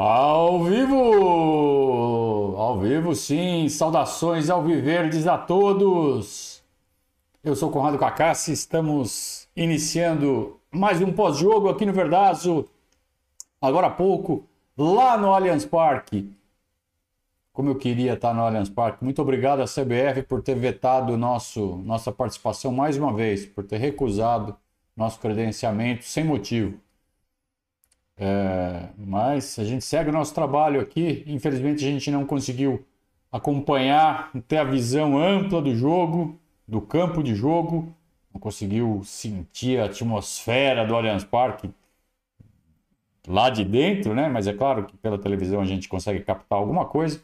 Ao vivo! Ao vivo, sim. Saudações ao Viverdes a todos. Eu sou Conrado Cacassi, estamos iniciando mais um pós-jogo aqui no Verdazo. Agora há pouco, lá no Allianz Parque. Como eu queria estar no Allianz Parque. Muito obrigado à CBF por ter vetado nosso, nossa participação mais uma vez, por ter recusado nosso credenciamento sem motivo. É, mas a gente segue o nosso trabalho aqui. Infelizmente, a gente não conseguiu acompanhar, ter a visão ampla do jogo, do campo de jogo, não conseguiu sentir a atmosfera do Allianz Parque lá de dentro, né? Mas é claro que pela televisão a gente consegue captar alguma coisa.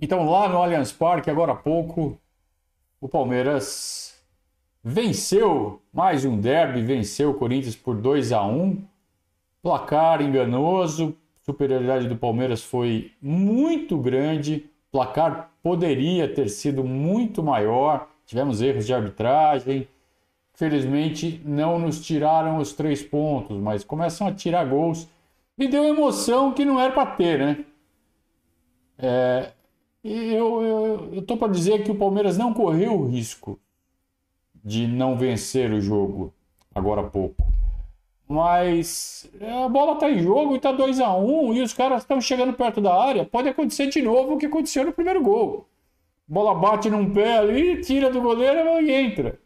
Então, lá no Allianz Parque, agora há pouco, o Palmeiras venceu mais um derby, venceu o Corinthians por 2 a 1 Placar enganoso, superioridade do Palmeiras foi muito grande, placar poderia ter sido muito maior, tivemos erros de arbitragem. Felizmente não nos tiraram os três pontos, mas começam a tirar gols. Me deu emoção que não era para ter, né? É, eu estou para dizer que o Palmeiras não correu o risco de não vencer o jogo agora há pouco. Mas é, a bola está em jogo e está 2 a 1 um, e os caras estão chegando perto da área. Pode acontecer de novo o que aconteceu no primeiro gol. bola bate num pé ali, tira do goleiro e entra.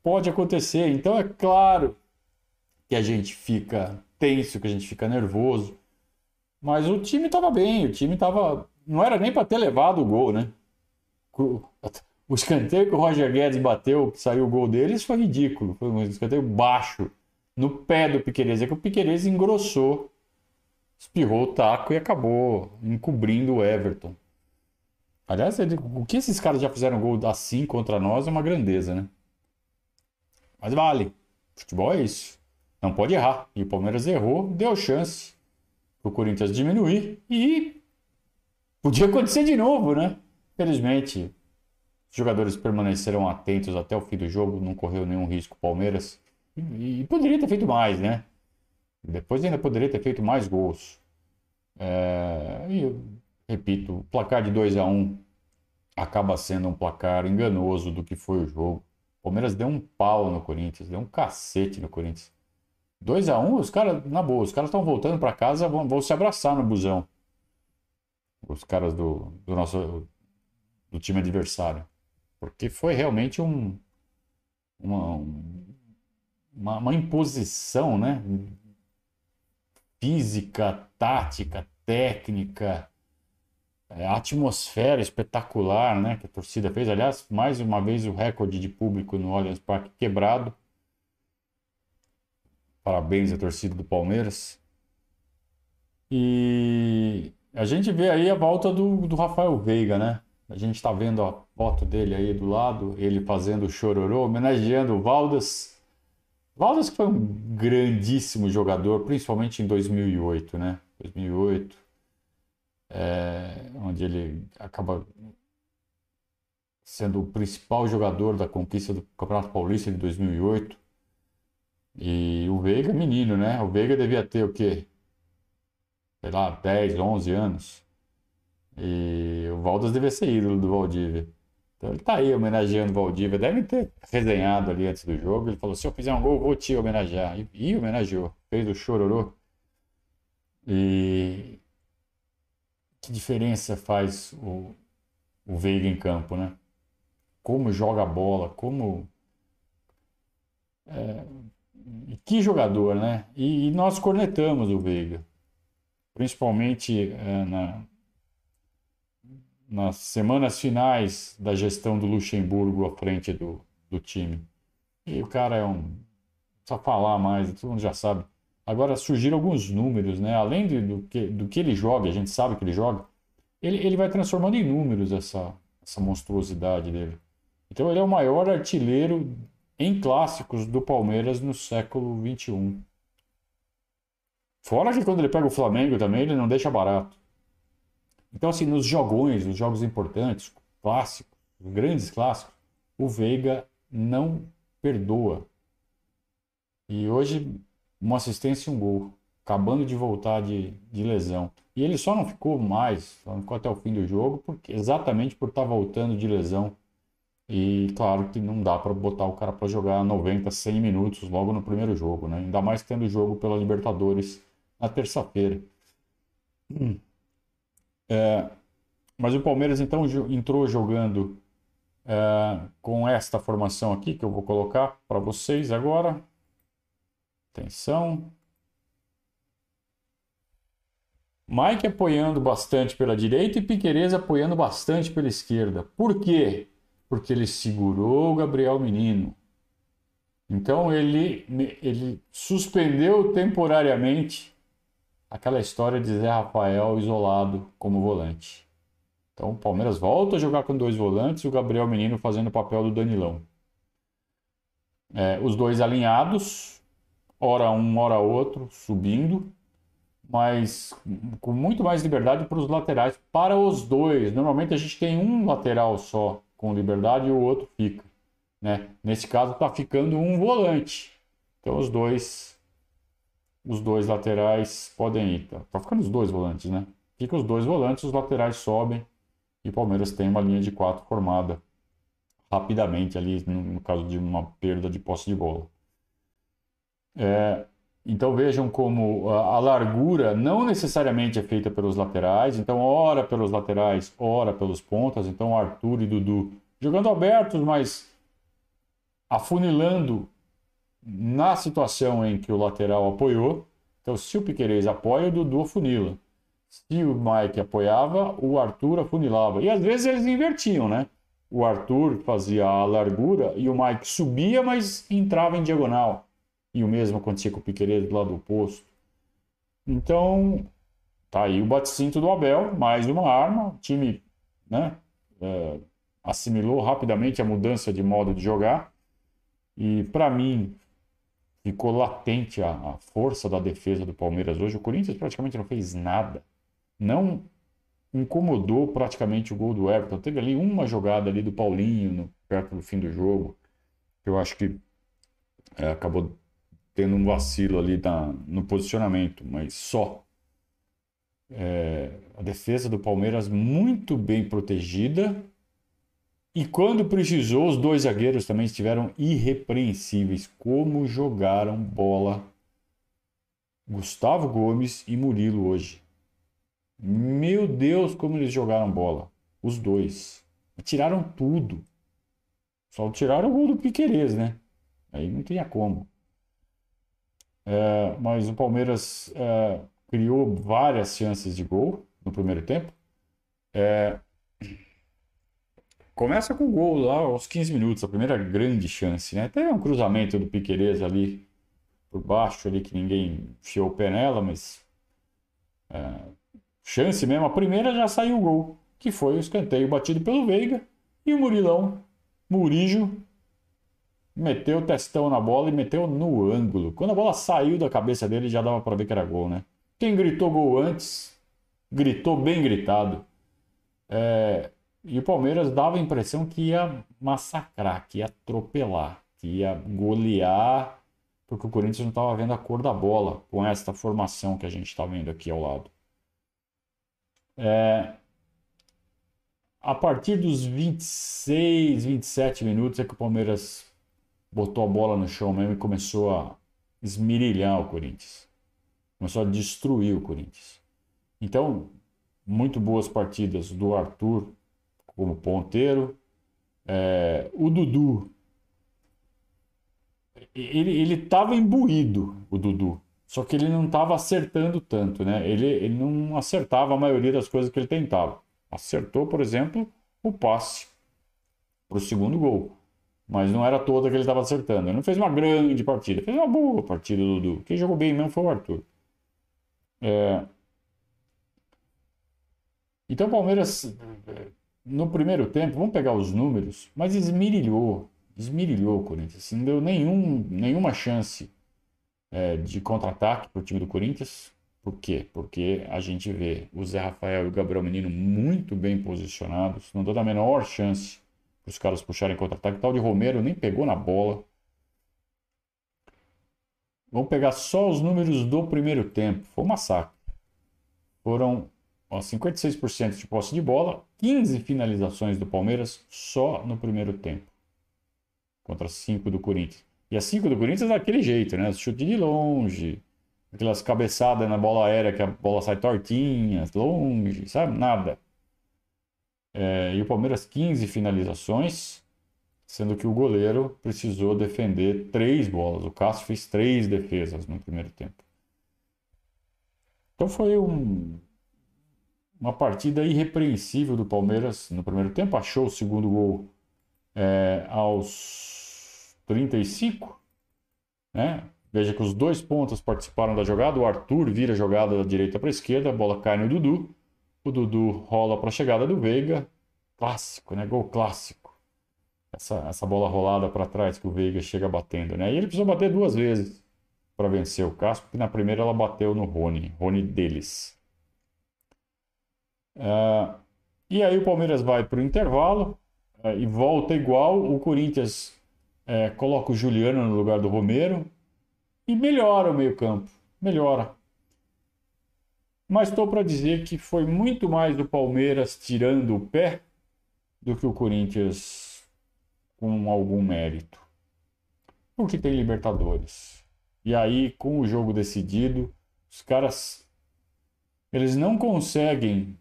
Pode acontecer. Então é claro que a gente fica tenso, que a gente fica nervoso. Mas o time estava bem, o time estava. Não era nem para ter levado o gol, né? O escanteio que o Roger Guedes bateu, que saiu o gol deles, foi ridículo. Foi um escanteio baixo no pé do Piqueires. É que o Piqueires engrossou, espirrou o taco e acabou encobrindo o Everton. Aliás, ele, o que esses caras já fizeram gol assim contra nós é uma grandeza, né? Mas vale. Futebol é isso. Não pode errar. E o Palmeiras errou, deu chance pro Corinthians diminuir e podia acontecer de novo, né? Felizmente, os jogadores permaneceram atentos até o fim do jogo, não correu nenhum risco o Palmeiras. E, poderia ter feito mais, né? Depois ainda poderia ter feito mais gols. É, e, repito, o placar de 2 a 1 um acaba sendo um placar enganoso do que foi o jogo. O Palmeiras deu um pau no Corinthians, deu um cacete no Corinthians. 2 a 1 um, os caras, na boa, os caras estão voltando para casa, vão, vão, se abraçar no busão. Os caras do, do nosso do time adversário. Porque foi realmente um, uma, um uma, uma imposição, né? Física, tática, técnica, é, atmosfera espetacular, né? Que a torcida fez. Aliás, mais uma vez o recorde de público no Allianz Parque quebrado. Parabéns à torcida do Palmeiras. E a gente vê aí a volta do, do Rafael Veiga, né? A gente está vendo a foto dele aí do lado, ele fazendo o chororô, homenageando o Valdas Valdes que foi um grandíssimo jogador, principalmente em 2008, né? 2008, é, onde ele acaba sendo o principal jogador da conquista do Campeonato Paulista de 2008. E o Veiga, menino, né? O Veiga devia ter o quê? Sei lá, 10, 11 anos. E o Valdas devia ser ídolo do Valdívia. Então ele tá aí homenageando o Valdívia. Deve ter resenhado ali antes do jogo. Ele falou: se eu fizer um gol, vou te homenagear. E, e homenageou. Fez o chororô. E que diferença faz o, o Veiga em campo, né? Como joga a bola, como. É, que jogador, né? E, e, nós cornetamos o Veiga, principalmente é, na, nas semanas finais da gestão do Luxemburgo à frente do, do time. E o cara é um. Só falar mais, todo mundo já sabe. Agora surgiram alguns números, né? Além de, do, que, do que ele joga, a gente sabe que ele joga, ele, ele vai transformando em números essa, essa monstruosidade dele. Então ele é o maior artilheiro em clássicos do Palmeiras no século XXI. Fora que quando ele pega o Flamengo também, ele não deixa barato. Então, assim, nos jogões, nos jogos importantes, clássicos, grandes clássicos, o Veiga não perdoa. E hoje, uma assistência e um gol. acabando de voltar de, de lesão. E ele só não ficou mais, só não ficou até o fim do jogo, porque, exatamente por estar tá voltando de lesão. E claro que não dá para botar o cara para jogar 90, 100 minutos logo no primeiro jogo, né? Ainda mais tendo jogo pela Libertadores na terça-feira. Hum. É, mas o Palmeiras então entrou jogando é, com esta formação aqui que eu vou colocar para vocês agora. Atenção. Mike apoiando bastante pela direita e Piquerez apoiando bastante pela esquerda. Por quê? Porque ele segurou o Gabriel Menino. Então ele, ele suspendeu temporariamente aquela história de Zé Rafael isolado como volante. Então o Palmeiras volta a jogar com dois volantes e o Gabriel Menino fazendo o papel do Danilão. É, os dois alinhados, hora um, hora outro, subindo mas com muito mais liberdade para os laterais, para os dois. Normalmente a gente tem um lateral só com liberdade e o outro fica. Né? Nesse caso está ficando um volante. Então os dois os dois laterais podem ir. Tá, tá ficando os dois volantes, né? Fica os dois volantes, os laterais sobem e o Palmeiras tem uma linha de quatro formada rapidamente ali no caso de uma perda de posse de bola. É, então vejam como a, largura não necessariamente é feita pelos laterais, então ora pelos laterais, ora pelos pontas, então Arthur e Dudu jogando abertos, mas afunilando na situação em que o lateral apoiou. Então se o Piquerez apoia, o Dudu afunila. Se o Mike apoiava, o Arthur afunilava. E às vezes eles invertiam, né? O Arthur fazia a largura e o Mike subia, mas entrava em diagonal. E o mesmo acontecia com o Piqueires do lado oposto. Então, tá aí o bate-cinto do Abel, mais uma arma. O time né, é, assimilou rapidamente a mudança de modo de jogar. E, para mim, ficou latente a, a, força da defesa do Palmeiras hoje. O Corinthians praticamente não fez nada. Não incomodou praticamente o gol do Everton. Teve ali uma jogada ali do Paulinho no, perto do fim do jogo. Eu acho que é, acabou tendo um vacilo ali na, no posicionamento, mas só. É, a defesa do Palmeiras muito bem protegida. E quando precisou, os dois zagueiros também estiveram irrepreensíveis. Como jogaram bola Gustavo Gomes e Murilo hoje. Meu Deus, como eles jogaram bola. Os dois. Tiraram tudo. Só tiraram o gol do Piquerez, né? Aí não tinha como. É, mas o Palmeiras é, criou várias chances de gol no primeiro tempo. É, começa com o gol lá aos 15 minutos, a primeira grande chance, né? Teve um cruzamento do Piquerez ali por baixo ali que ninguém enfiou o pé nela, mas é, chance mesmo, a primeira já saiu o gol, que foi o escanteio batido pelo Veiga e o Murilão, Murijo, meteu o testão na bola e meteu no ângulo. Quando a bola saiu da cabeça dele, já dava para ver que era gol, né? Quem gritou gol antes, gritou bem gritado. É... E o Palmeiras dava a impressão que ia massacrar, que ia atropelar, que ia golear, porque o Corinthians não estava vendo a cor da bola com esta formação que a gente está vendo aqui ao lado. É... A partir dos 26, 27 minutos é que o Palmeiras botou a bola no chão mesmo e começou a esmirilhar o Corinthians. Começou a destruir o Corinthians. Então, muito boas partidas do Arthur como ponteiro. É, o Dudu. Ele estava imbuído, o Dudu. Só que ele não estava acertando tanto, né? Ele, ele não acertava a maioria das coisas que ele tentava. Acertou, por exemplo, o passe para o segundo gol mas não era toda que ele estava acertando. Ele não fez uma grande partida, fez uma boa partida do Dudu. Quem jogou bem mesmo foi o Arthur. É... Então o Palmeiras, no primeiro tempo, vamos pegar os números, mas esmirilhou, esmirilhou o Corinthians. Assim, não deu nenhum, nenhuma chance é, de contra-ataque para o time do Corinthians. Por quê? Porque a gente vê o Zé Rafael e o Gabriel Menino muito bem posicionados, não deu a menor chance os caras puxarem contra-ataque. O tal de Romero nem pegou na bola. Vamos pegar só os números do primeiro tempo. Foi um massacre. Foram ó, 56% de posse de bola, 15 finalizações do Palmeiras só no primeiro tempo. Contra 5 do Corinthians. E as 5 do Corinthians daquele jeito, né? Chute de longe, aquelas cabeçadas na bola aérea que a bola sai tortinha, longe, sabe? Nada. É, e o Palmeiras 15 finalizações, sendo que o goleiro precisou defender três bolas. O Cássio fez três defesas no primeiro tempo. Então foi um, uma partida irrepreensível do Palmeiras no primeiro tempo. Achou o segundo gol é, aos 35. Né? Veja que os dois pontos participaram da jogada. O Arthur vira a jogada da direita para a esquerda, a bola cai no Dudu. O Dudu rola para a chegada do Veiga. Clássico, né? Gol clássico. Essa, essa bola rolada para trás que o Veiga chega batendo, né? E ele precisou bater duas vezes para vencer o Cássio, porque na primeira ela bateu no Rony, Rony deles. Uh, e aí o Palmeiras vai para o intervalo uh, e volta igual. O Corinthians uh, coloca o Juliano no lugar do Romero e melhora o meio-campo. Melhora. Mas estou para dizer que foi muito mais o Palmeiras tirando o pé do que o Corinthians com algum mérito. Porque tem Libertadores. E aí, com o jogo decidido, os caras eles não conseguem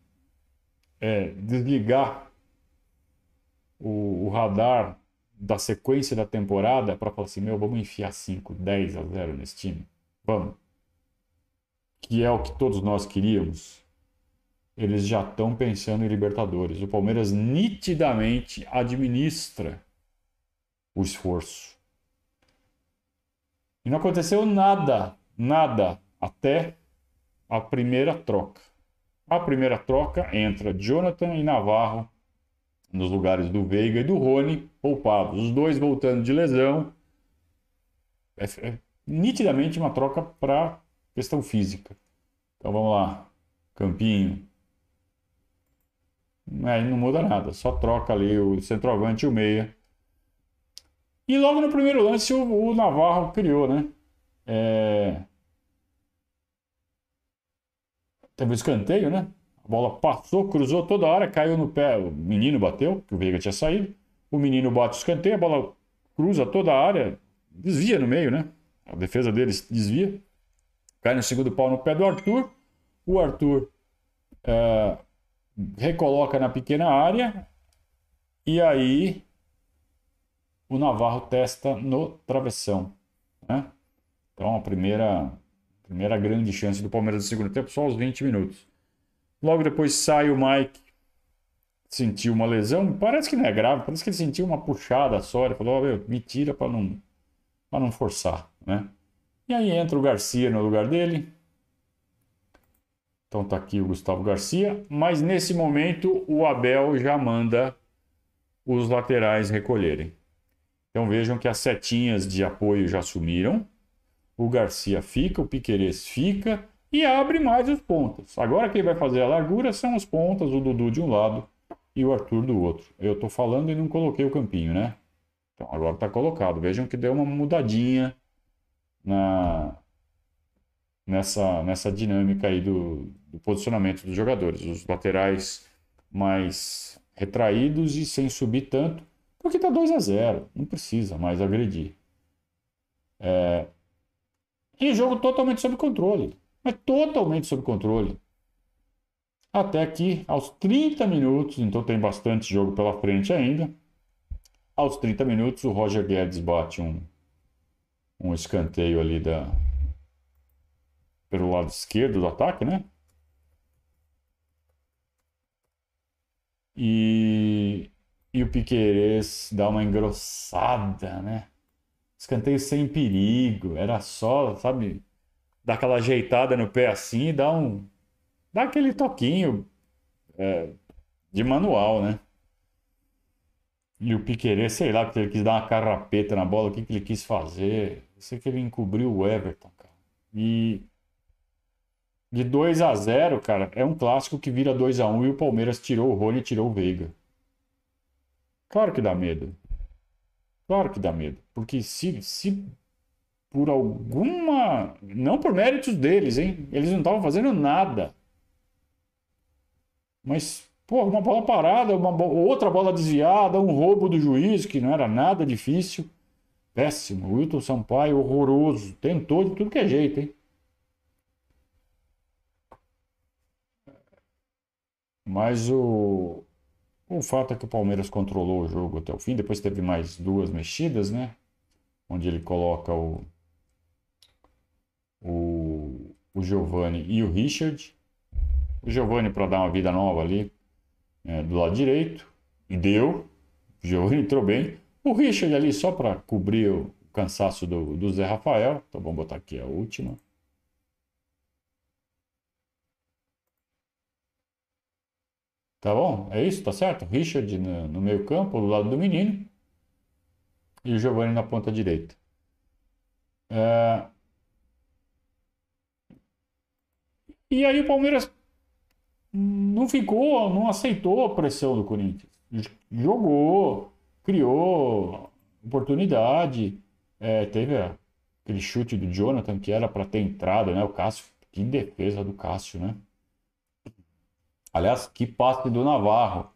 é, desligar o, o, radar da sequência da temporada para falar assim: meu, vamos enfiar 5, 10 a 0 nesse time. Vamos que é o que todos nós queríamos, eles já estão pensando em Libertadores. O Palmeiras nitidamente administra o esforço. E não aconteceu nada, nada, até a primeira troca. A primeira troca entra Jonathan e Navarro nos lugares do Veiga e do Rony, poupados. Os dois voltando de lesão. É, é nitidamente uma troca para questão física. Então vamos lá, campinho. Aí não muda nada, só troca ali o centroavante e o meia. E logo no primeiro lance o, o Navarro criou, né? É... Teve um escanteio, né? A bola passou, cruzou toda hora, caiu no pé. O menino bateu, que o Veiga tinha saído. O menino bate o escanteio, a bola cruza toda a área, desvia no meio, né? A defesa deles desvia. Cai no segundo pau no pé do Arthur. O Arthur é, recoloca na pequena área. E aí o Navarro testa no travessão. Né? Então a primeira, primeira grande chance do Palmeiras no segundo tempo, só aos 20 minutos. Logo depois sai o Mike, sentiu uma lesão, parece que não é grave, parece que ele sentiu uma puxada só, ele falou, oh, me tira para não, não forçar, né? E aí entra o Garcia no lugar dele. Então tá aqui o Gustavo Garcia, mas nesse momento o Abel já manda os laterais recolherem. Então vejam que as setinhas de apoio já sumiram. O Garcia fica, o Piquerez fica e abre mais os pontas. Agora quem vai fazer a largura são os pontas, o Dudu de um lado e o Arthur do outro. Eu estou falando e não coloquei o campinho, né? Então agora está colocado. Vejam que deu uma mudadinha na, nessa, nessa dinâmica aí do, do posicionamento dos jogadores. Os laterais mais retraídos e sem subir tanto, porque está 2 a 0 não precisa mais agredir. É... E jogo totalmente sob controle, mas totalmente sob controle. Até aqui, aos 30 minutos, então tem bastante jogo pela frente ainda. Aos 30 minutos, o Roger Guedes bate um um escanteio ali da pelo lado esquerdo do ataque, né? E, e o Piquerez dá uma engrossada, né? Escanteio sem perigo, era só, sabe, dar aquela ajeitada no pé assim e dar um. dar aquele toquinho é, de manual, né? E o Piquerez, sei lá, porque ele quis dar uma carrapeta na bola, o que, que ele quis fazer. Eu sei que ele encobriu o Everton, cara. E de 2 a 0 cara, é um clássico que vira 2 a 1 e o Palmeiras tirou o Rony e tirou o Veiga. Claro que dá medo. Claro que dá medo. Porque se, se por alguma. Não por méritos deles, hein? Eles não estavam fazendo nada. Mas, pô, uma bola parada, uma bo... outra bola desviada, um roubo do juiz, que não era nada difícil. Péssimo. Wilton Sampaio, horroroso. Tentou de tudo que é jeito, hein? Mas o, o fato é que o Palmeiras controlou o jogo até o fim. Depois teve mais duas mexidas, né? Onde ele coloca o, o, o Giovanni e o Richard. O Giovanni para dar uma vida nova ali é, do lado direito. E deu. O Giovanni entrou bem. O Richard ali só para cobrir o cansaço do, do Zé Rafael. Então vamos botar aqui a última. Tá bom? É isso, tá certo? Richard no, no meio campo, do lado do menino. E o Giovanni na ponta direita. É... E aí o Palmeiras não ficou, não aceitou a pressão do Corinthians. Jogou, criou oportunidade. É, teve aquele chute do Jonathan que era para ter entrado, né? O Cássio, que defesa do Cássio, né? Aliás, que passe do Navarro.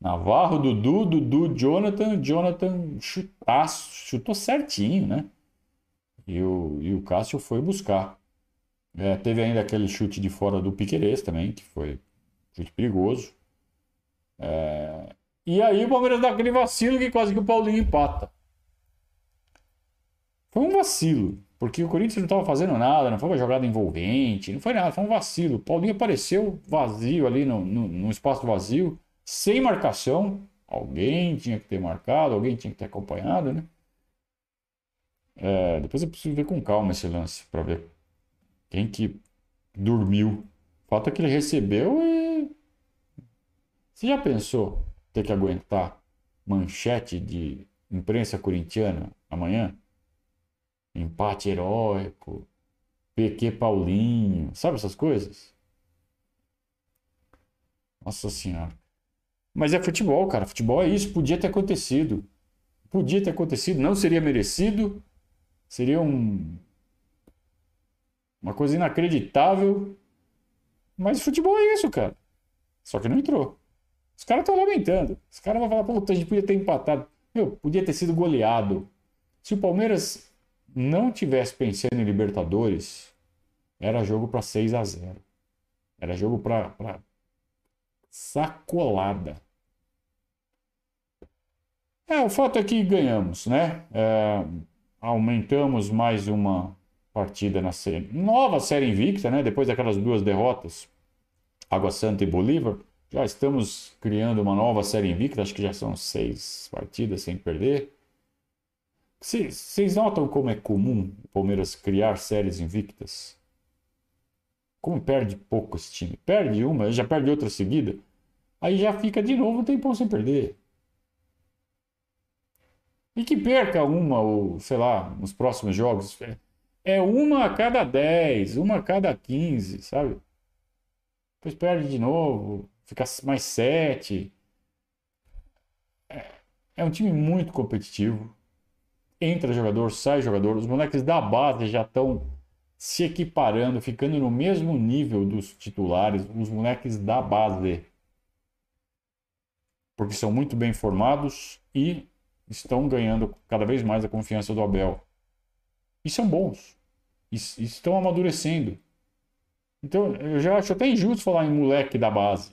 Navarro, Dudu, Dudu, Jonathan, Jonathan chutaço, chutou certinho, né? E o, e o Cássio foi buscar. É, teve ainda aquele chute de fora do Piquerez também, que foi chute perigoso. É, e aí o Palmeiras dá aquele vacilo que quase que o Paulinho empata. Foi um vacilo. Porque o Corinthians não estava fazendo nada, não foi uma jogada envolvente, não foi nada, foi um vacilo. O Paulinho apareceu vazio ali no, no, no espaço vazio, sem marcação. Alguém tinha que ter marcado, alguém tinha que ter acompanhado, né? É, depois eu preciso ver com calma esse lance para ver quem que dormiu. O fato é que ele recebeu e. Você já pensou ter que aguentar manchete de imprensa corintiana amanhã? Empate heróico, PQ Paulinho, sabe essas coisas? Nossa Senhora. Mas é futebol, cara. Futebol é isso. Podia ter acontecido. Podia ter acontecido. Não seria merecido. Seria um... uma coisa inacreditável. Mas futebol é isso, cara. Só que não entrou. Os caras estão lamentando. Os caras vão falar, puta, a gente podia ter empatado. Meu, podia ter sido goleado. Se o Palmeiras não tivesse pensando em Libertadores, era jogo para 6 a 0 Era jogo para sacolada. É, o fato é que ganhamos, né? É, aumentamos mais uma partida na série. Nova série invicta, né? Depois daquelas duas derrotas, Água Santa e Bolívar. Já estamos criando uma nova série invicta, acho que já são seis partidas sem perder. Vocês notam como é comum o Palmeiras criar séries invictas? Como perde pouco esse time? Perde uma, já perde outra seguida. Aí já fica de novo um tempão sem perder. E que perca uma, ou sei lá, nos próximos jogos. É uma a cada 10, uma a cada 15, sabe? Depois perde de novo, fica mais 7. É, é um time muito competitivo entra jogador, sai jogador. Os moleques da base já estão se equiparando, ficando no mesmo nível dos titulares, os moleques da base. Porque são muito bem formados e estão ganhando cada vez mais a confiança do Abel. E são bons. E estão amadurecendo. Então, eu já acho até injusto falar em moleque da base.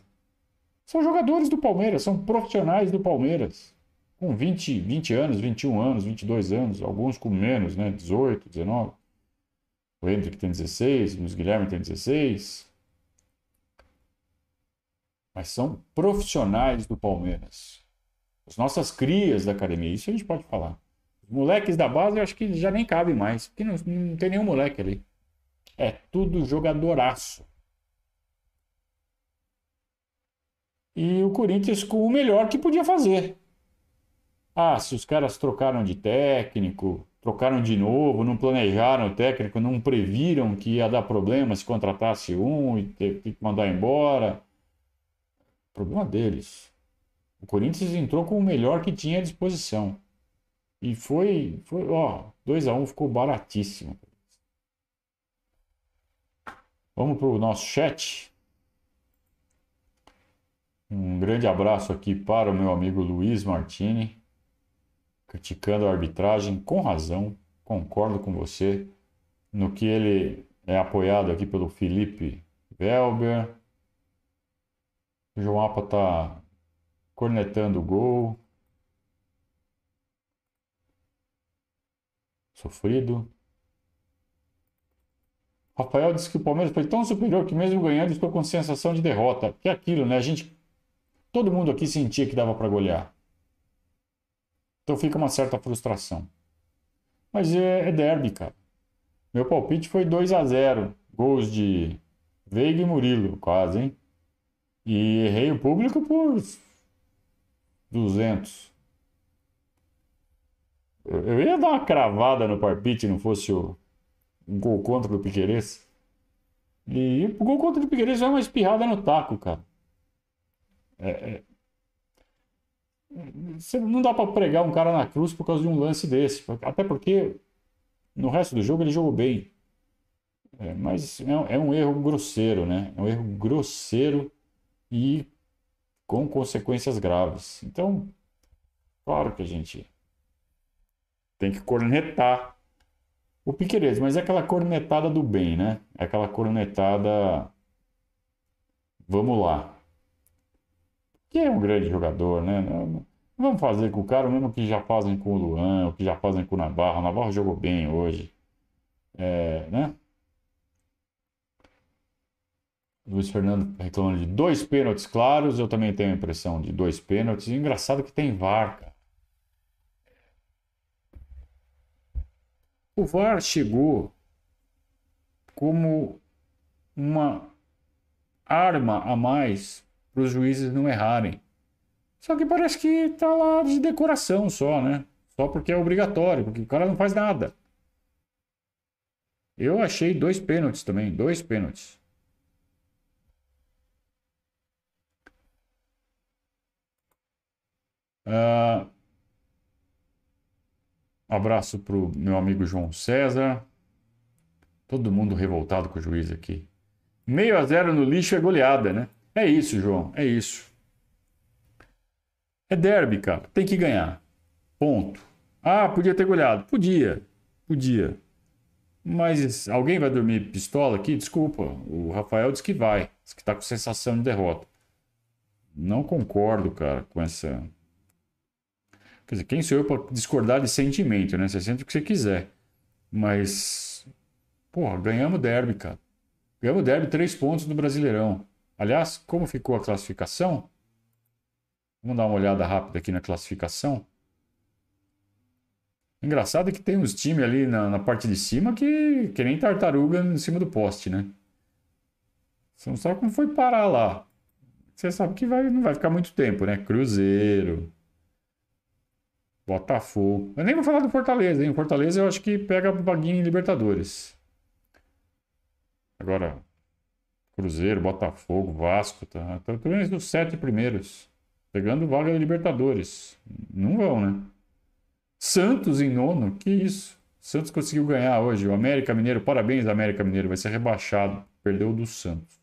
São jogadores do Palmeiras, são profissionais do Palmeiras com 20, 20 anos, 21 anos, 22 anos, alguns com menos, né? 18, 19. O Hendrick tem 16, o Luiz Guilherme tem 16. Mas são profissionais do Palmeiras. As nossas crias da academia, isso a gente pode falar. Os moleques da base eu acho que já nem cabe mais, porque não, não tem nenhum moleque ali. É tudo jogadoraço. E o Corinthians com o melhor que podia fazer, ah, se os caras trocaram de técnico, trocaram de novo, não planejaram o técnico, não previram que ia dar problema se contratasse um e ter que mandar embora. Problema deles. O Corinthians entrou com o melhor que tinha à disposição. E foi, foi ó, 2 a 1 um ficou baratíssimo. Vamos para o nosso chat. Um grande abraço aqui para o meu amigo Luiz Martini, criticando a arbitragem com razão, concordo com você no que ele é apoiado aqui pelo Felipe Velber. O João Apa está cornetando o gol. Sofrido. Rafael disse que o Palmeiras foi tão superior que mesmo ganhando estou com sensação de derrota. Que é aquilo, né? A gente, todo mundo aqui sentia que dava para golear. Então fica uma certa frustração. Mas é, é derby, cara. Meu palpite foi 2 a 0 Gols de Veiga e Murilo, quase, hein? E errei o público por 200. Eu ia dar uma cravada no palpite, não fosse o um gol contra do Piqueires. E o gol contra do Piqueires é uma espirrada no taco, cara. É, é... Você não dá para pregar um cara na cruz por causa de um lance desse. Até porque no resto do jogo ele jogou bem. É, mas é, é, um erro grosseiro, né? É um erro grosseiro e com consequências graves. Então, claro que a gente tem que cornetar o Piqueires, mas é aquela cornetada do bem, né? É aquela cornetada. Vamos lá. Que é um grande jogador, né? Vamos fazer com o cara o mesmo que já fazem com o Luan, o que já fazem com o Navarro. O Navarro jogou bem hoje. É, né? Luiz Fernando reclamando de dois pênaltis claros. Eu também tenho a impressão de dois pênaltis. engraçado que tem VAR, cara. O VAR chegou como uma arma a mais para os juízes não errarem. Só que parece que tá lá de decoração só, né? Só porque é obrigatório, porque o cara não faz nada. Eu achei dois pênaltis também, dois pênaltis. Uh, abraço pro meu amigo João César. Todo mundo revoltado com o juiz aqui. Meio a zero no lixo é goleada, né? É isso, João, é isso. É derby, cara. Tem que ganhar. Ponto. Ah, podia ter goleado. Podia. Podia. Mas alguém vai dormir pistola aqui? Desculpa. O Rafael disse que vai. Diz que tá com sensação de derrota. Não concordo, cara, com essa. Quer dizer, quem sou eu para discordar de sentimento, né? Você sente o que você quiser. Mas. Porra, ganhamos derby, cara. Ganhamos derby três pontos no Brasileirão. Aliás, como ficou a classificação? Vamos dar uma olhada rápida aqui na classificação. Engraçado que tem uns times ali na, na, parte de cima que, que nem tartaruga em cima do poste, né? Você não sabe como foi parar lá. Você sabe que vai, não vai ficar muito tempo, né? Cruzeiro, Botafogo. Eu nem vou falar do Fortaleza, hein? O Fortaleza eu acho que pega a vaguinha em Libertadores. Agora, Cruzeiro, Botafogo, Vasco, tá? Tô vendo os sete primeiros. Pegando vaga da Libertadores. Não vão, né? Santos em nono, que isso? Santos conseguiu ganhar hoje. O América Mineiro, parabéns, América Mineiro, vai ser rebaixado. Perdeu do Santos.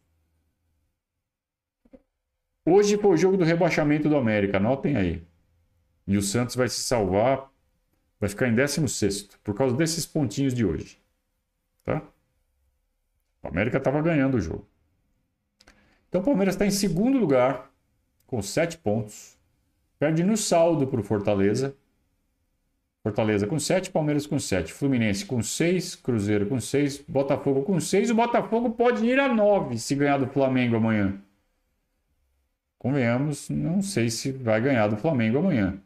Hoje foi o jogo do rebaixamento do América, anotem aí. E o Santos vai se salvar, vai ficar em 16 por causa desses pontinhos de hoje. Tá? O América estava ganhando o jogo. Então o Palmeiras está em segundo lugar, com 7 pontos. Perde no saldo para o Fortaleza. Fortaleza com 7, Palmeiras com 7, Fluminense com 6, Cruzeiro com 6, Botafogo com 6. O Botafogo pode ir a 9 se ganhar do Flamengo amanhã. Convenhamos, não sei se vai ganhar do Flamengo amanhã.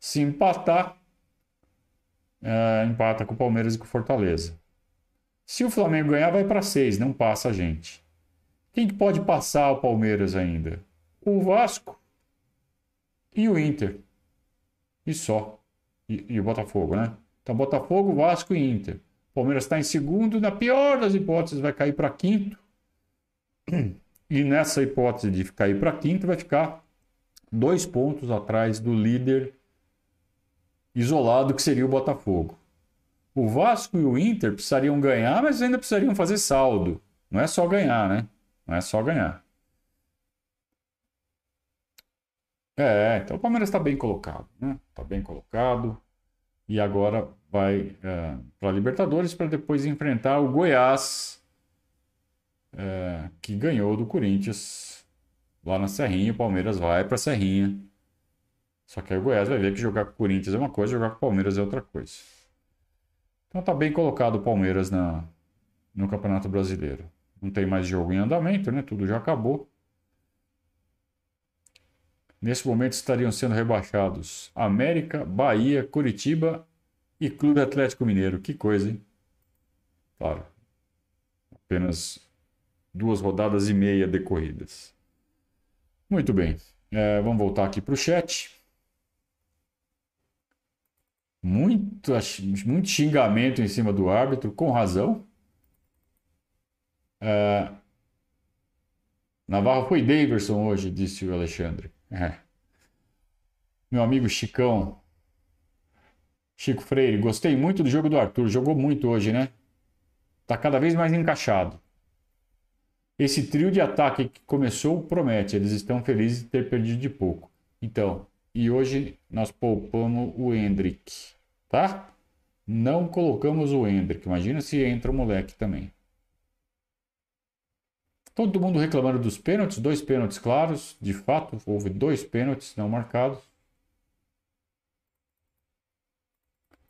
Se empatar, é, empata com o Palmeiras e com o Fortaleza. Se o Flamengo ganhar, vai para 6, não passa a gente. Quem que pode passar o Palmeiras ainda? o Vasco e o Inter. E só. E, e o Botafogo, né? Então, Botafogo, Vasco e Inter. O Palmeiras está em segundo, na pior das hipóteses, vai cair para quinto. E nessa hipótese de cair para quinto, vai ficar dois pontos atrás do líder isolado que seria o Botafogo. O Vasco e o Inter precisariam ganhar, mas ainda precisariam fazer saldo. Não é só ganhar, né? Não é só ganhar. É, então o Palmeiras está bem colocado, né? Está bem colocado. E agora vai é, para Libertadores para depois enfrentar o Goiás, é, que ganhou do Corinthians lá na Serrinha. O Palmeiras vai para a Serrinha. Só que aí o Goiás vai ver que jogar com o Corinthians é uma coisa, jogar com o Palmeiras é outra coisa. Então tá bem colocado o Palmeiras na, no Campeonato Brasileiro. Não tem mais jogo em andamento, né? Tudo já acabou. Nesse momento estariam sendo rebaixados América, Bahia, Curitiba e Clube Atlético Mineiro. Que coisa, hein? Claro. Apenas duas rodadas e meia decorridas. Muito bem. É, vamos voltar aqui para o chat. Muito, muito xingamento em cima do árbitro, com razão. É, Navarro foi Daverson hoje, disse o Alexandre. É. Meu amigo Chicão. Chico Freire, gostei muito do jogo do Arthur. Jogou muito hoje, né? Tá cada vez mais encaixado. Esse trio de ataque que começou promete. Eles estão felizes de ter perdido de pouco. Então, e hoje nós poupamos o Hendrick, tá? Não colocamos o Hendrick. Imagina se entra o moleque também. Todo mundo reclamando dos pênaltis, dois pênaltis claros, de fato, houve dois pênaltis não marcados.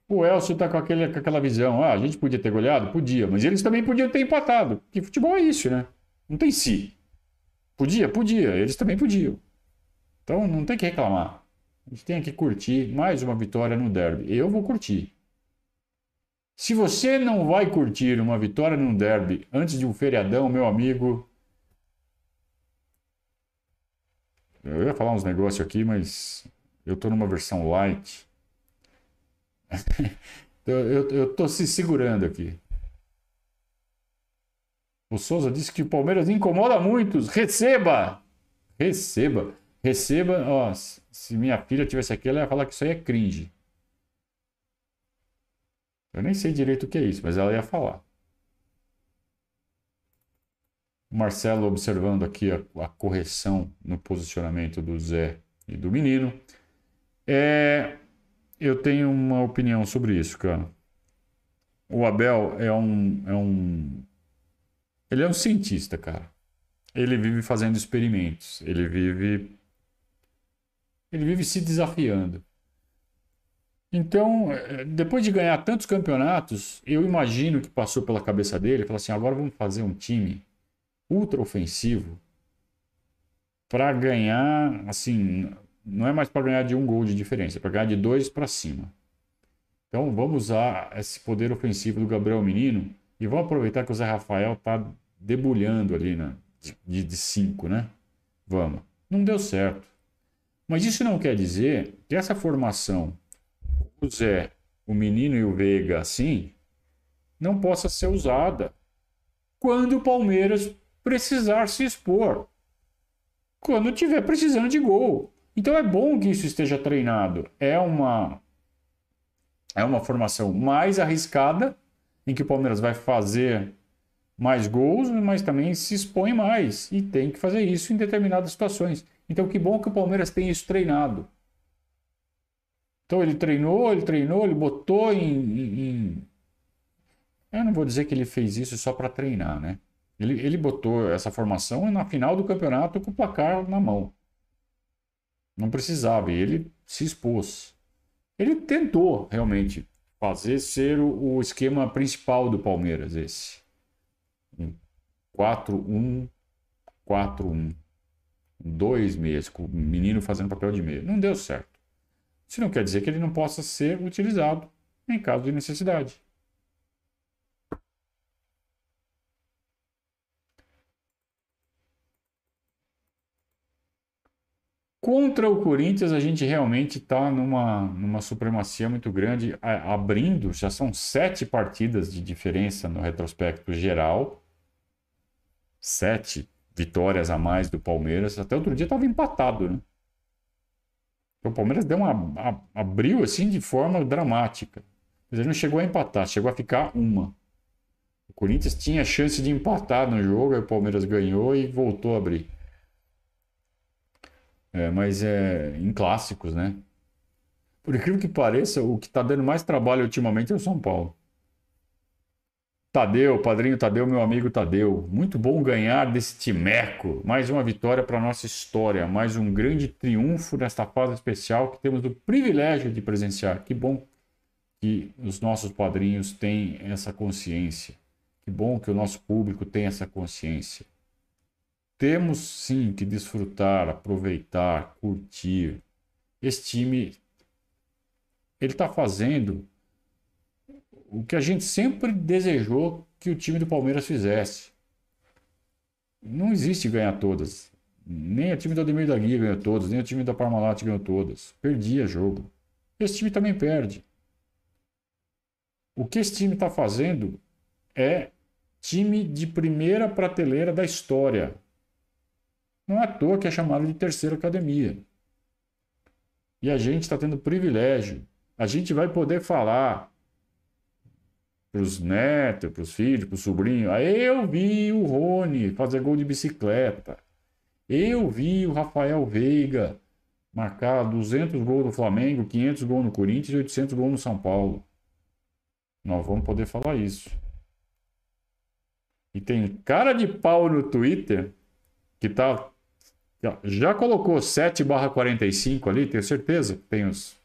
O Elcio está com, aquele, com aquela visão, ah, a gente podia ter goleado? Podia, mas eles também podiam ter empatado, Que futebol é isso, né? Não tem si. Podia? Podia, eles também podiam. Então não tem que reclamar. A gente tem que curtir mais uma vitória no derby. Eu vou curtir. Se você não vai curtir uma vitória no derby antes de um feriadão, meu amigo, Eu ia falar uns negócios aqui, mas eu tô numa versão light. eu, eu tô se segurando aqui. O Souza disse que o Palmeiras incomoda muitos. Receba! Receba! Receba. Ó, se minha filha tivesse aqui, ela ia falar que isso aí é cringe. Eu nem sei direito o que é isso, mas ela ia falar. Marcelo observando aqui a, a, correção no posicionamento do Zé e do menino. É, eu tenho uma opinião sobre isso, cara. O Abel é um, é um. Ele é um cientista, cara. Ele vive fazendo experimentos. Ele vive. Ele vive se desafiando. Então, é, depois de ganhar tantos campeonatos, eu imagino que passou pela cabeça dele, falou assim: agora vamos fazer um time ultra ofensivo para ganhar, assim, não é mais para ganhar de um gol de diferença, é para ganhar de dois para cima. Então vamos usar esse poder ofensivo do Gabriel Menino e vamos aproveitar que o Zé Rafael está debulhando ali na, de, de cinco, né? Vamos. Não deu certo. Mas isso não quer dizer que essa formação, o Zé, o Menino e o Veiga assim, não possa ser usada quando o Palmeiras precisar se expor quando tiver precisando de gol. Então é bom que isso esteja treinado. É uma é uma formação mais arriscada em que o Palmeiras vai fazer mais gols, mas também se expõe mais e tem que fazer isso em determinadas situações. Então que bom que o Palmeiras tem isso treinado. Então ele treinou, ele treinou, ele botou em, em, eu não vou dizer que ele fez isso só para treinar, né? Ele, ele botou essa formação na final do campeonato com o placar na mão. Não precisava, ele se expôs. Ele tentou realmente fazer ser o, o esquema principal do Palmeiras, esse. 4-1, 4-1. Dois meses, com o menino fazendo papel de meio. Não deu certo. Isso não quer dizer que ele não possa ser utilizado em caso de necessidade. Contra o Corinthians, a gente realmente está numa, numa supremacia muito grande, abrindo, já são sete partidas de diferença no retrospecto geral, sete vitórias a mais do Palmeiras. Até outro dia estava empatado, né? Então, o Palmeiras deu uma, abriu assim de forma dramática. Mas ele não chegou a empatar, chegou a ficar uma. O Corinthians tinha chance de empatar no jogo, aí o Palmeiras ganhou e voltou a abrir. É, mas é em clássicos, né? Por incrível que pareça, o que está dando mais trabalho ultimamente é o São Paulo. Tadeu, padrinho Tadeu, meu amigo Tadeu. Muito bom ganhar desse timeco. Mais uma vitória para nossa história. Mais um grande triunfo nesta fase especial que temos o privilégio de presenciar. Que bom que os nossos padrinhos têm essa consciência. Que bom que o nosso público tem essa consciência. Temos sim que desfrutar, aproveitar, curtir. Esse time ele está fazendo o que a gente sempre desejou que o time do Palmeiras fizesse. Não existe ganhar todas. Nem o time do Ademir da Guia ganhou todas, nem o time da Parmalat ganhou todas. Perdia jogo. Esse time também perde. O que esse time está fazendo é time de primeira prateleira da história. Não é à toa que é chamado de terceira academia. E a gente está tendo privilégio. A gente vai poder falar para os netos, para os filhos, para o sobrinho. Aí eu vi o Rony fazer gol de bicicleta. Eu vi o Rafael Veiga marcar 200 gols no Flamengo, 500 gols no Corinthians e 800 gols no São Paulo. Nós vamos poder falar isso. E tem cara de pau no Twitter que tá já colocou 7 barra 45 ali, tenho certeza. Tem os,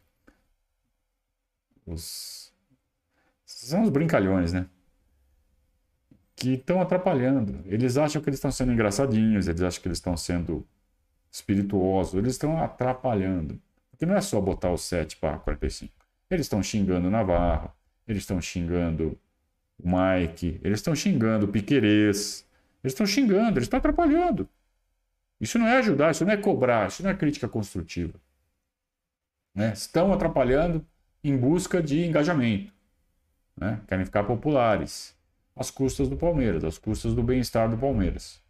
os são os brincalhões, né? Que estão atrapalhando. Eles acham que eles estão sendo engraçadinhos, eles acham que eles estão sendo espirituosos, eles estão atrapalhando. Porque não é só botar o 7 para 45. Eles estão xingando o Navarro, eles estão xingando o Mike, eles estão xingando o Piquerez, eles estão xingando, eles estão atrapalhando. Isso não é ajudar, isso não é cobrar, isso não é crítica construtiva. Né? Estão atrapalhando em busca de engajamento né? querem ficar populares, às custas do Palmeiras, às custas do bem-estar do Palmeiras.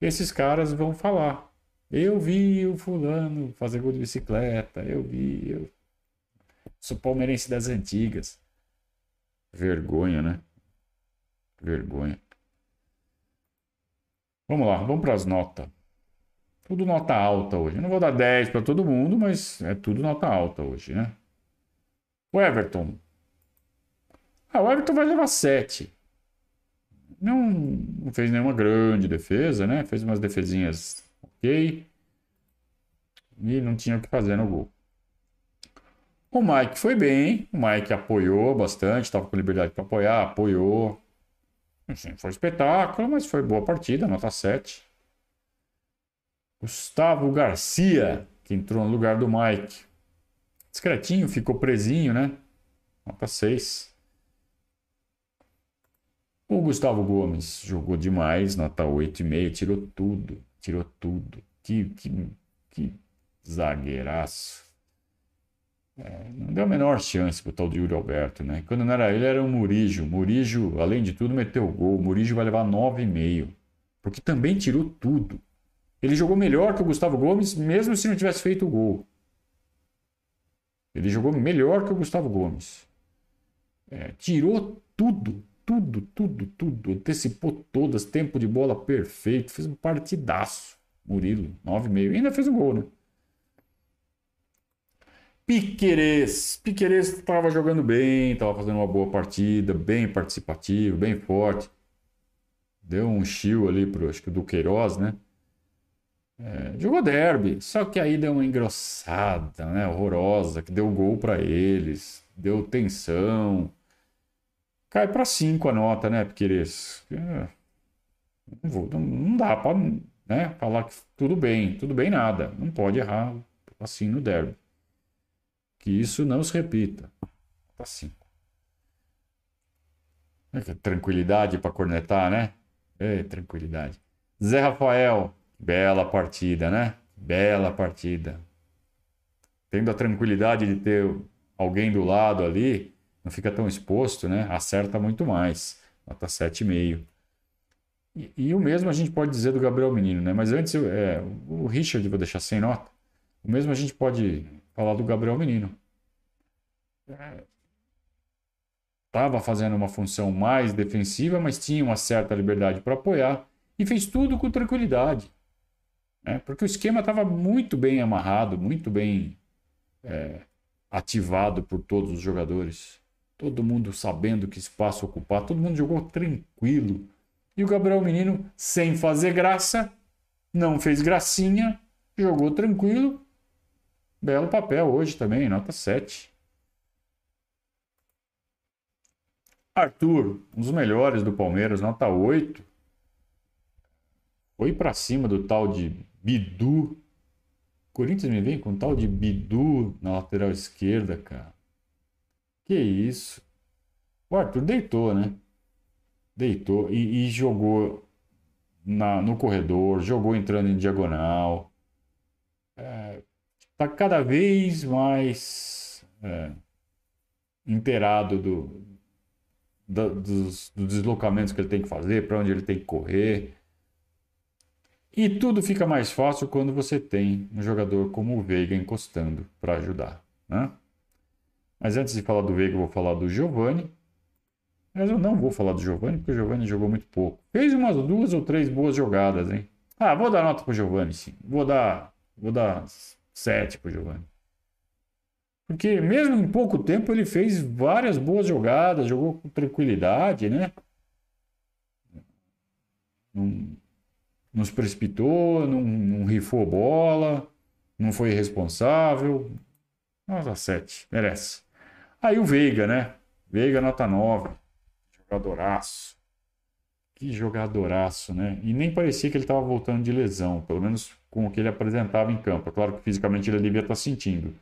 Esses caras vão falar: eu vi o fulano fazer gol de bicicleta, eu vi, eu sou palmeirense das antigas. Vergonha, né? Vergonha. Vamos lá, vamos para as notas. Tudo nota alta hoje. Eu não vou dar 10 para todo mundo, mas é tudo nota alta hoje, né? O Everton, ah, o Everton vai levar 7. Não, não fez nenhuma grande defesa, né? Fez umas defesinhas ok. E não tinha o que fazer no gol. O Mike foi bem. O Mike apoiou bastante, estava com liberdade para apoiar, apoiou. Enfim, foi espetáculo, mas foi boa partida, nota 7. Gustavo Garcia, que entrou no lugar do Mike. Discretinho, ficou presinho, né? Nota 6. O Gustavo Gomes jogou demais, nota 8,5, tirou tudo, tirou tudo. Que, que, que zagueiraço. É, não deu a menor chance pro tal de Yuri Alberto, né? Quando não era ele, era o Murijo. Murijo, além de tudo, meteu gol. O Murijo vai levar 9,5. Porque também tirou tudo. Ele jogou melhor que o Gustavo Gomes, mesmo se não tivesse feito o gol. Ele jogou melhor que o Gustavo Gomes. É, tirou tudo, tudo, tudo, tudo. Antecipou todas, tempo de bola perfeito, fez um partidaço. Murilo, 9,5. Ainda fez o um gol, né? Piquerez. Piquerez estava jogando bem, estava fazendo uma boa partida, bem participativo, bem forte. Deu um chill ali pro, acho que do Queiroz, né? É, jogou derby, só que aí deu uma engrossada, né? Horrorosa, que deu gol para eles, deu tensão. Cai para 5 a nota, né, Piqueires? É, não, não dá para né, falar que tudo bem, tudo bem nada. Não pode errar assim no derby. Que isso não se repita. Nota 5. É, tranquilidade para cornetar, né? É, tranquilidade. Zé Rafael, bela partida, né? Bela partida. Tendo a tranquilidade de ter alguém do lado ali, não fica tão exposto, né? Acerta muito mais. Nota 7,5. E, e o mesmo a gente pode dizer do Gabriel Menino, né? Mas antes, é, o Richard vou deixar sem nota. O mesmo a gente pode falar do Gabriel Menino. Estava fazendo uma função mais defensiva, mas tinha uma certa liberdade para apoiar e fez tudo com tranquilidade. Né? Porque o esquema estava muito bem amarrado, muito bem é, ativado por todos os jogadores. Todo mundo sabendo que espaço ocupar, todo mundo jogou tranquilo. E o Gabriel Menino, sem fazer graça, não fez gracinha, jogou tranquilo. Belo papel hoje também, nota 7. Arthur, um dos melhores do Palmeiras, nota 8. Foi para cima do tal de Bidu. Corinthians me vem com tal de Bidu na lateral esquerda, cara. Que isso? O Arthur deitou, né? Deitou e, e jogou na, no corredor, jogou entrando em diagonal. É, tá cada vez mais é, inteirado do, do, dos, dos deslocamentos que ele tem que fazer, para onde ele tem que correr. E tudo fica mais fácil quando você tem um jogador como o Veiga encostando para ajudar. Né? Mas antes de falar do Veiga, eu vou falar do Giovani. Mas eu não vou falar do Giovani, porque o Giovani jogou muito pouco. Fez umas duas ou três boas jogadas, hein? Ah, vou dar nota pro Giovani, sim. Vou dar, vou dar sete pro Giovani. Porque mesmo em pouco tempo ele fez várias boas jogadas, jogou com tranquilidade, né? Não, não se precipitou, não, não rifou bola, não foi irresponsável. Nota 7, merece. Aí o Veiga, né? Veiga nota 9. Jogadoraço. Que jogadoraço, né? E nem parecia que ele estava voltando de lesão, pelo menos com o que ele apresentava em campo. Claro que fisicamente ele devia estar sentindo.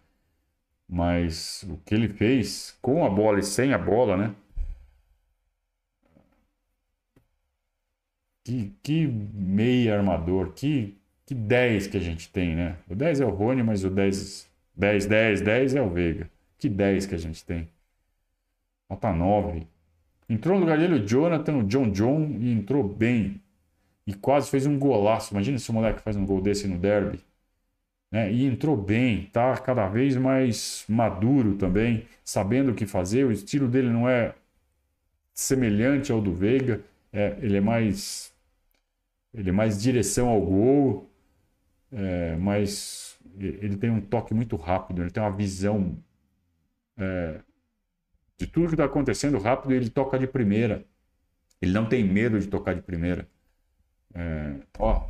Mas o que ele fez com a bola e sem a bola, né? Que, que meia armador, que, que 10 que a gente tem, né? O 10 é o Rony, mas o 10, 10, 10, 10 é o Veiga. Que 10 que a gente tem. Nota 9. Entrou no lugar dele o Jonathan, o John John, e entrou bem. E quase fez um golaço. Imagina se o moleque faz um gol desse no derby né? E entrou bem, tá cada vez mais maduro também, sabendo o que fazer. O estilo dele não é semelhante ao do Veiga, é, ele é mais ele é mais direção ao gol, é, mas ele tem um toque muito rápido, ele tem uma visão é, de tudo que está acontecendo rápido. Ele toca de primeira, ele não tem medo de tocar de primeira. É, ó,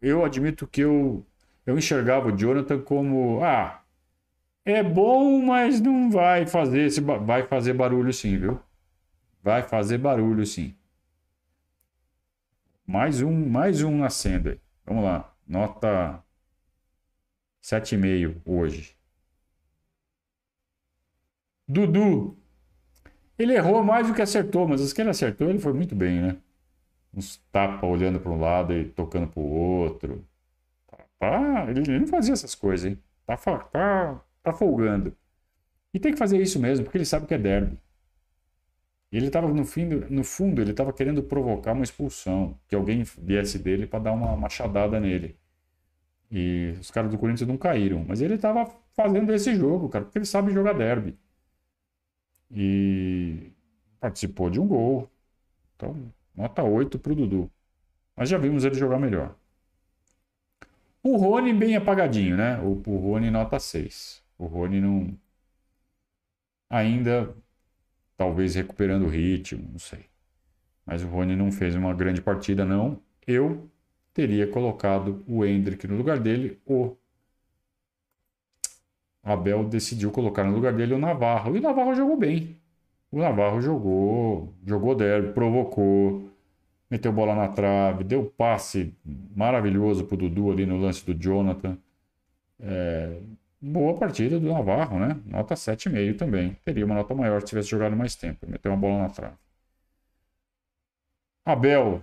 eu admito que eu eu enxergava o Jonathan como, ah, é bom, mas não vai fazer esse vai fazer barulho sim, viu? Vai fazer barulho sim. Mais um, mais um nascendo aí. Vamos lá. Nota 7,5 hoje. Dudu. Ele errou mais do que acertou, mas os que ele acertou, ele foi muito bem, né? Uns tapa olhando para um lado e tocando para o outro. Tá, ele não fazia essas coisas, hein? Tá, tá, tá folgando. E tem que fazer isso mesmo, porque ele sabe que é derby. Ele estava no, fim, no fundo, ele estava querendo provocar uma expulsão, que alguém viesse dele para dar uma machadada nele. E os caras do Corinthians não caíram, mas ele estava fazendo esse jogo, cara, porque ele sabe jogar derby. E participou de um gol. Então, nota 8 pro Dudu. Mas já vimos ele jogar melhor. O Rony bem apagadinho, né? O, o Rony nota 6. O Rony não. Ainda, talvez recuperando o ritmo, não sei. Mas o Rony não fez uma grande partida, não. Eu teria colocado o Hendrick no lugar dele. O Abel decidiu colocar no lugar dele o Navarro. E o Navarro jogou bem. O Navarro jogou, jogou derby, provocou, meteu bola na trave, deu passe maravilhoso pro Dudu ali no lance do Jonathan. É, boa partida do Navarro, né? Nota 7,5 também. Teria uma nota maior se tivesse jogado mais tempo. Meteu uma bola na trave. Abel.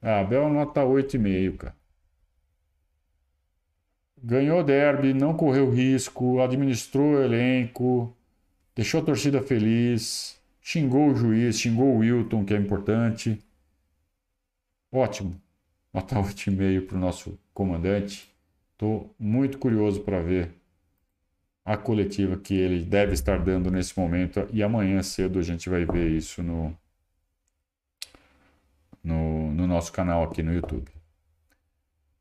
Ah, Abel nota 8,5, cara. Ganhou derby, não correu risco, administrou o elenco, deixou a torcida feliz xingou o juiz, xingou o Wilton, que é importante. Ótimo. Nota 8,5 para o nosso comandante. Estou muito curioso para ver a coletiva que ele deve estar dando nesse momento e amanhã cedo a gente vai ver isso no, no, no nosso canal aqui no YouTube.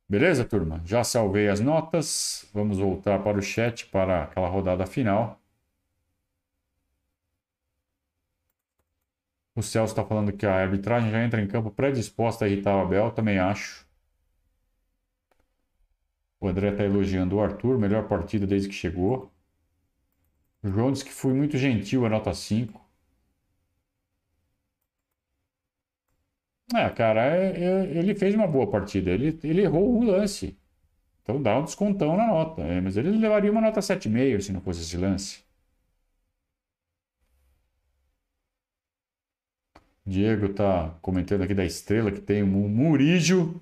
Beleza, turma? Já salvei as notas. Vamos voltar para o chat para aquela rodada final. O Celso está falando que a arbitragem já entra em campo predisposta a irritar o Abel, também acho. O André está elogiando o Arthur, melhor partida desde que chegou. O João disse que foi muito gentil, a nota 5. É, cara, é, é, ele fez uma boa partida. Ele, ele errou um lance. Então dá um descontão na nota. É, mas ele levaria uma nota 7,5 se não fosse esse lance. Diego tá comentando aqui da estrela que tem o Murígio.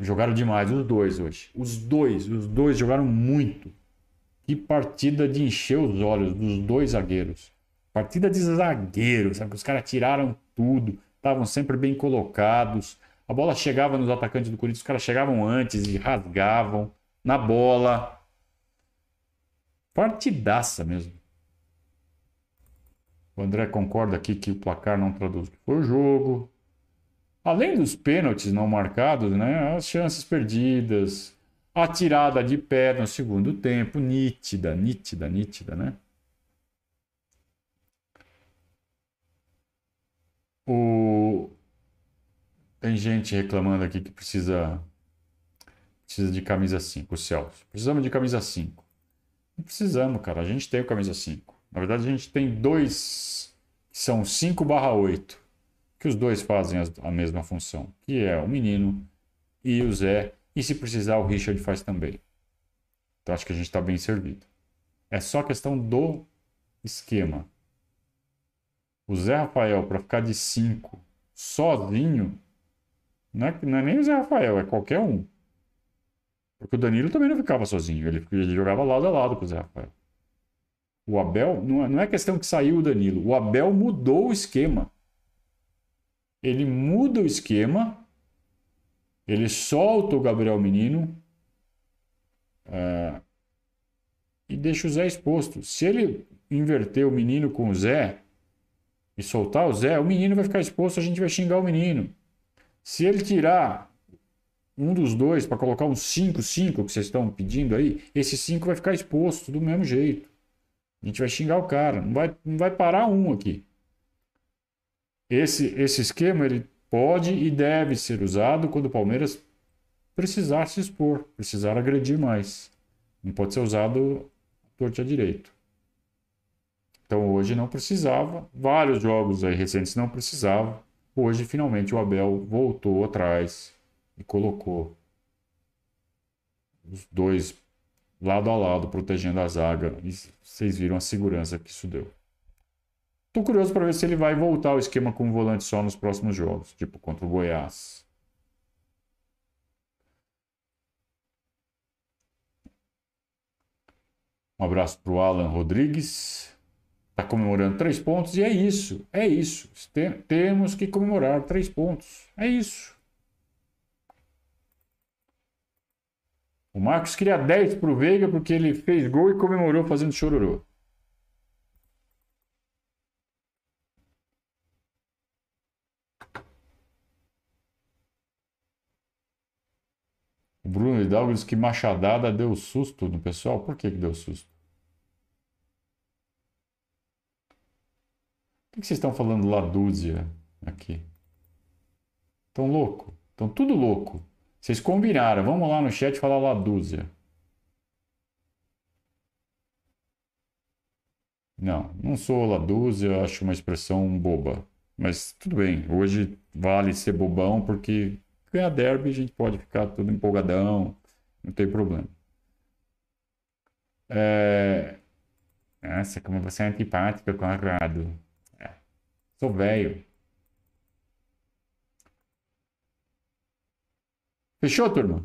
Jogaram demais, os dois hoje. Os dois, os dois jogaram muito. Que partida de encher os olhos dos dois zagueiros. Partida de zagueiro, sabe? Os caras tiraram tudo, estavam sempre bem colocados. A bola chegava nos atacantes do Corinthians, os caras chegavam antes e rasgavam na bola. Partidaça mesmo. O André concorda aqui que o placar não traduz o o jogo. Além dos pênaltis não marcados, né, as chances perdidas, a tirada de pé no segundo tempo, nítida, nítida, nítida, né? O... Tem gente reclamando aqui que precisa precisa de camisa 5, o Celso. Precisamos de camisa 5. Não precisamos, cara. A gente tem o camisa 5. Na verdade, a gente tem dois que são 5 barra 8, que os dois fazem a mesma função, que é o menino e o Zé, e se precisar o Richard faz também. Então acho que a gente está bem servido. É só questão do esquema. O Zé Rafael para ficar de 5 sozinho, não é, não é nem o Zé Rafael, é qualquer um. Porque o Danilo também não ficava sozinho, ele, ele jogava lado a lado com o Zé Rafael. O Abel, não é, não é questão que saiu o Danilo. O Abel mudou o esquema. Ele muda o esquema, ele solta o Gabriel Menino uh, e deixa o Zé exposto. Se ele inverter o menino com o Zé e soltar o Zé, o menino vai ficar exposto, a gente vai xingar o menino. Se ele tirar um dos dois para colocar um 5-5 que vocês estão pedindo aí, esse 5 vai ficar exposto do mesmo jeito. A gente vai xingar o cara. Não vai, não vai parar um aqui. Esse, esse esquema ele pode e deve ser usado quando o Palmeiras precisar se expor, precisar agredir mais. Não pode ser usado torto a direito. Então hoje não precisava. Vários jogos aí recentes não precisavam. Hoje finalmente o Abel voltou atrás e colocou os dois lado a lado, protegendo a zaga. E vocês viram a segurança que isso deu. Tô curioso para ver se ele vai voltar ao esquema com o volante só nos próximos jogos, tipo contra o Goiás. Um abraço para o Alan Rodrigues. Está comemorando três pontos e é isso. É isso. temos que comemorar três pontos. É isso. O Marcos queria 10 pro Veiga porque ele fez gol e comemorou fazendo chororô. O Bruno Hidalgo diz que Machadada deu susto no pessoal. Por que, que deu susto? O que vocês estão falando lá dúzia aqui? Estão louco? Estão tudo louco. Vocês combinaram. Vamos lá no chat falar lá dúzia. Não, não sou lá dúzia, acho uma expressão boba. Mas tudo bem, hoje vale ser bobão porque ganhar derby a gente pode ficar tudo empolgadão, não tem problema. É... Nossa, como você é antipático, Conrado. É. Sou velho. Fechou, turma?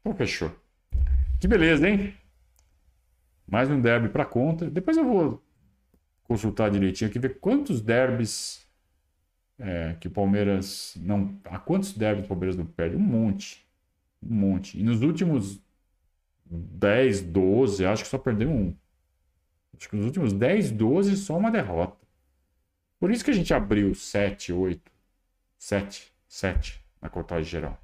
Então fechou. Que beleza, hein? Mais um derby para conta. Depois eu vou consultar direitinho aqui, ver quantos derbys é, que o Palmeiras não. Há quantos derbys o Palmeiras não perde? Um monte. Um monte. E nos últimos 10, 12, acho que só perdeu um. Acho que nos últimos 10, 12, só uma derrota. Por isso que a gente abriu 7, 8, 7, 7 na contagem geral.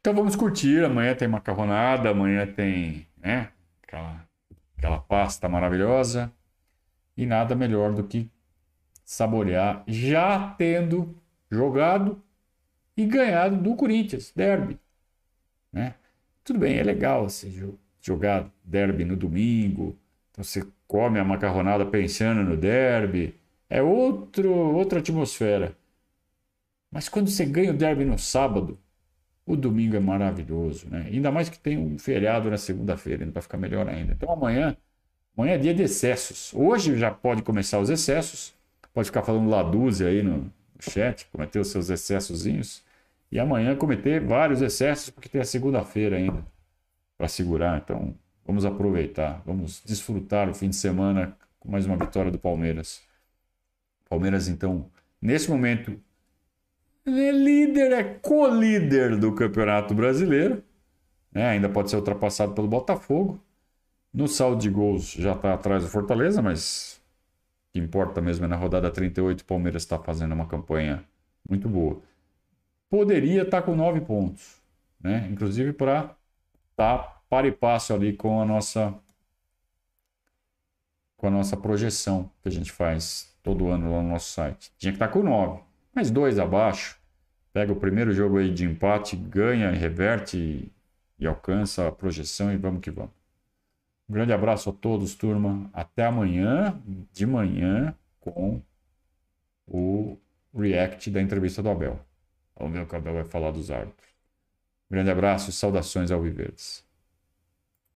Então vamos curtir. Amanhã tem macarronada, amanhã tem né, aquela, aquela pasta maravilhosa. E nada melhor do que saborear já tendo jogado e ganhado do Corinthians, derby. Né? Tudo bem, é legal jogar derby no domingo, então você come a macarronada pensando no derby, é outro, outra atmosfera. Mas quando você ganha o derby no sábado, o domingo é maravilhoso, né? Ainda mais que tem um feriado na segunda-feira, vai ficar melhor ainda. Então amanhã, amanhã é dia de excessos. Hoje já pode começar os excessos, pode ficar falando ladúzia aí no chat, cometer os seus excessozinhos. E amanhã cometer vários excessos, porque tem a segunda-feira ainda para segurar. Então vamos aproveitar, vamos desfrutar o fim de semana com mais uma vitória do Palmeiras. Palmeiras, então, nesse momento é líder, é co-líder do Campeonato Brasileiro. Né? Ainda pode ser ultrapassado pelo Botafogo. No saldo de gols já está atrás do Fortaleza, mas que importa mesmo é na rodada 38 o Palmeiras está fazendo uma campanha muito boa. Poderia estar tá com nove pontos, né? inclusive para estar tá para e passo ali com a nossa com a nossa projeção que a gente faz todo ano lá no nosso site. Tinha que estar tá com nove, mas dois abaixo pega o primeiro jogo aí de empate, ganha, reverte e, e alcança a projeção e vamos que vamos. Um grande abraço a todos, turma. Até amanhã, de manhã, com o react da entrevista do Abel. Vamos ver o que o Abel vai falar dos árbitros. Um grande abraço e saudações ao Viverdes.